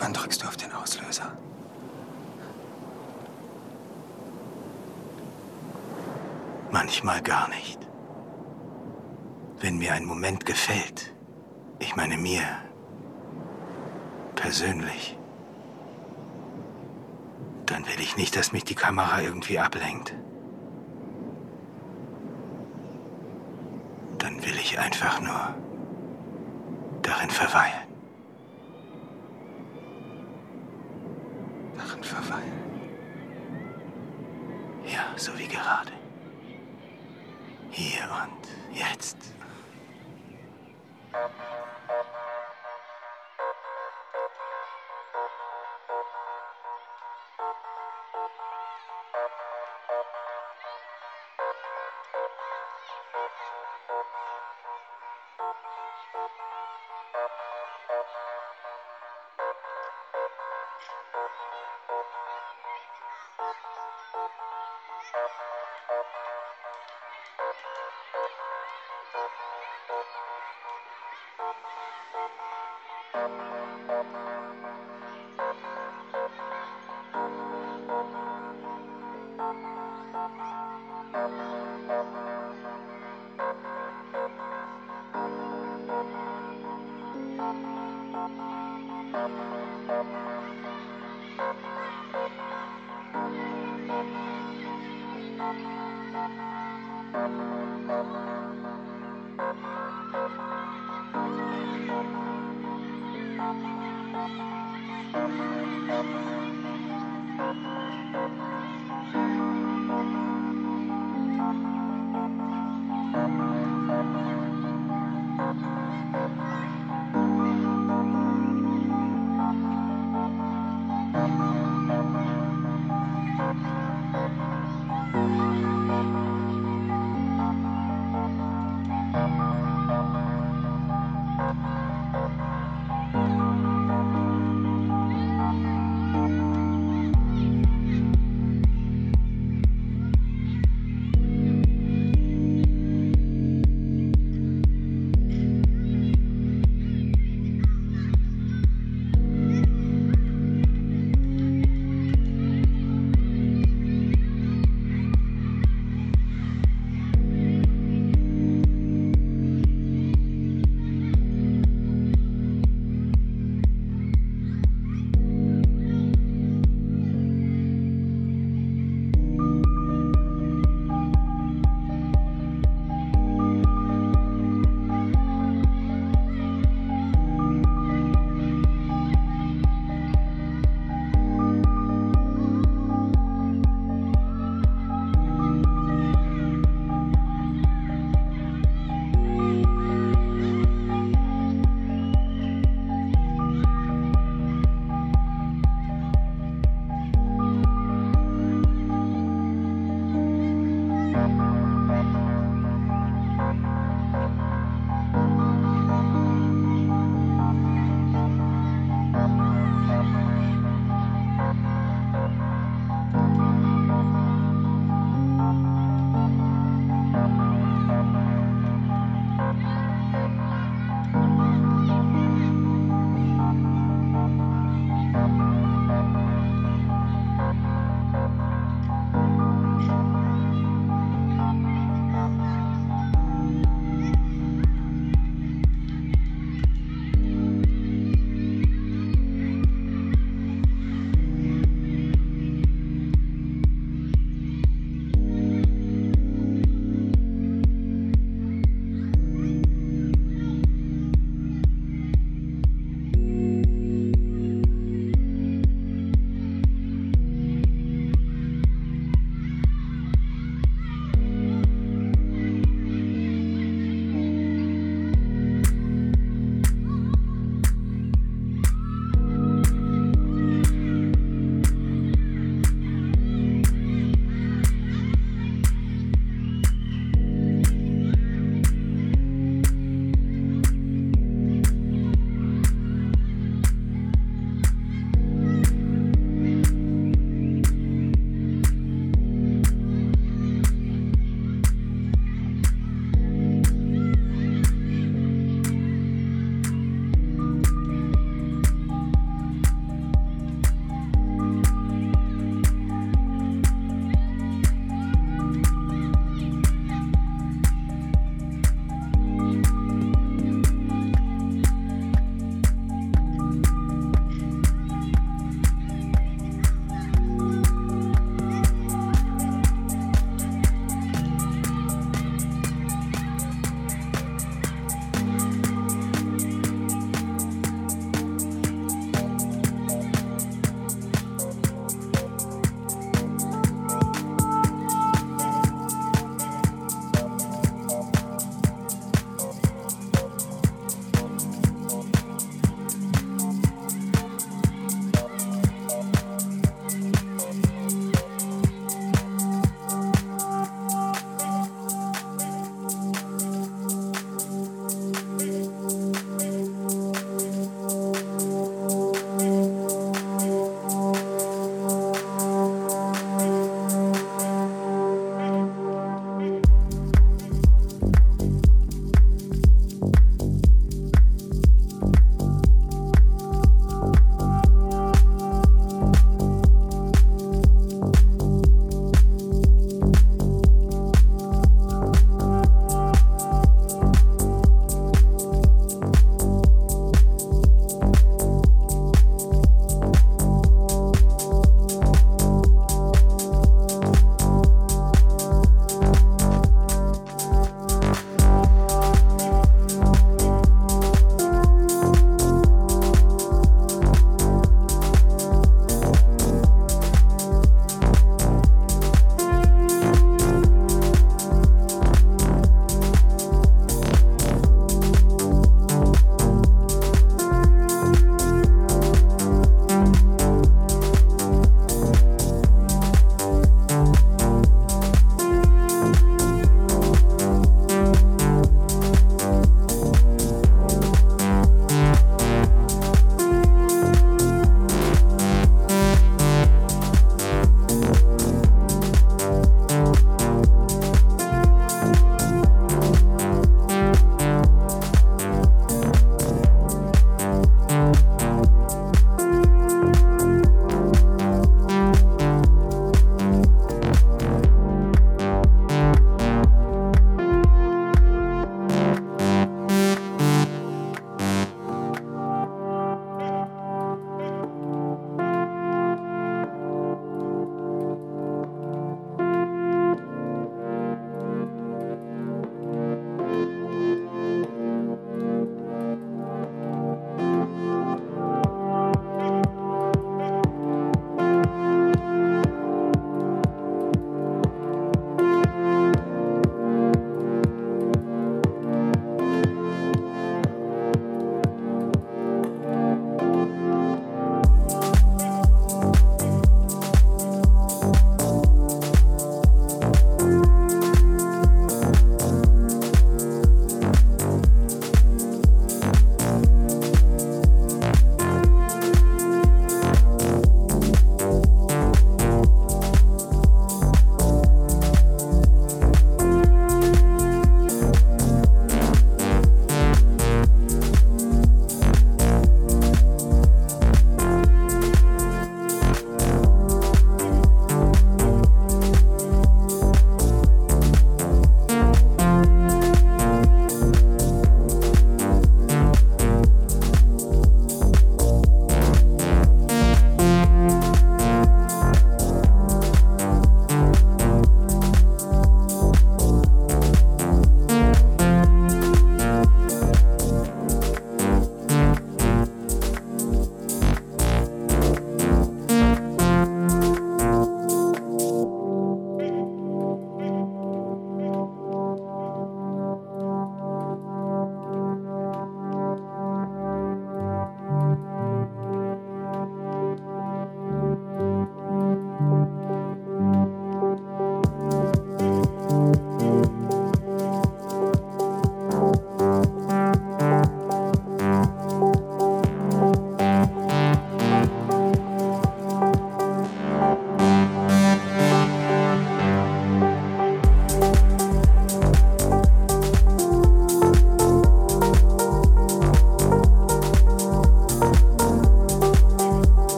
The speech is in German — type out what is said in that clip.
Wann drückst du auf den Auslöser? Manchmal gar nicht. Wenn mir ein Moment gefällt, ich meine mir persönlich, dann will ich nicht, dass mich die Kamera irgendwie ablenkt. Dann will ich einfach nur darin verweilen.